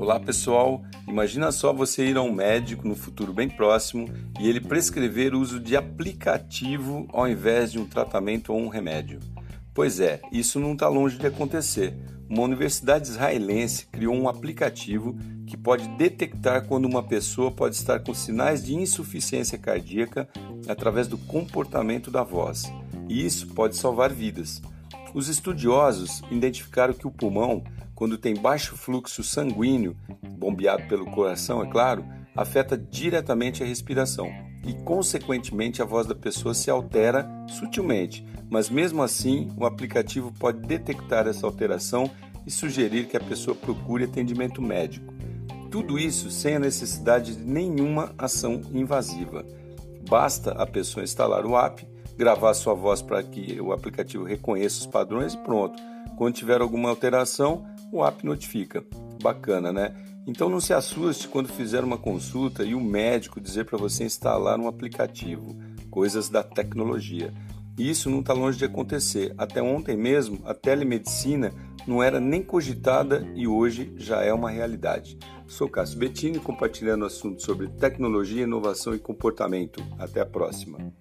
Olá pessoal, imagina só você ir a um médico no futuro bem próximo e ele prescrever o uso de aplicativo ao invés de um tratamento ou um remédio. Pois é, isso não está longe de acontecer. Uma universidade israelense criou um aplicativo que pode detectar quando uma pessoa pode estar com sinais de insuficiência cardíaca através do comportamento da voz. E isso pode salvar vidas. Os estudiosos identificaram que o pulmão quando tem baixo fluxo sanguíneo, bombeado pelo coração, é claro, afeta diretamente a respiração e, consequentemente, a voz da pessoa se altera sutilmente, mas mesmo assim o aplicativo pode detectar essa alteração e sugerir que a pessoa procure atendimento médico. Tudo isso sem a necessidade de nenhuma ação invasiva. Basta a pessoa instalar o app, gravar sua voz para que o aplicativo reconheça os padrões e pronto. Quando tiver alguma alteração, o app notifica. Bacana, né? Então não se assuste quando fizer uma consulta e o médico dizer para você instalar um aplicativo, coisas da tecnologia. Isso não está longe de acontecer. Até ontem mesmo, a telemedicina não era nem cogitada e hoje já é uma realidade. Sou Cássio Bettini, compartilhando assuntos sobre tecnologia, inovação e comportamento. Até a próxima.